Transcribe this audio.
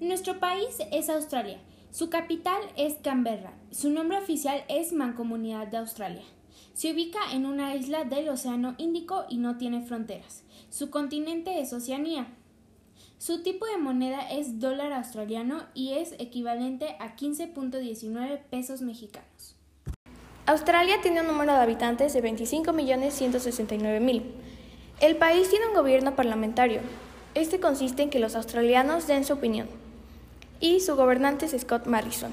Nuestro país es Australia. Su capital es Canberra. Su nombre oficial es Mancomunidad de Australia. Se ubica en una isla del Océano Índico y no tiene fronteras. Su continente es Oceanía. Su tipo de moneda es dólar australiano y es equivalente a 15.19 pesos mexicanos. Australia tiene un número de habitantes de 25.169.000. El país tiene un gobierno parlamentario. Este consiste en que los australianos den su opinión. Y su gobernante es Scott Morrison.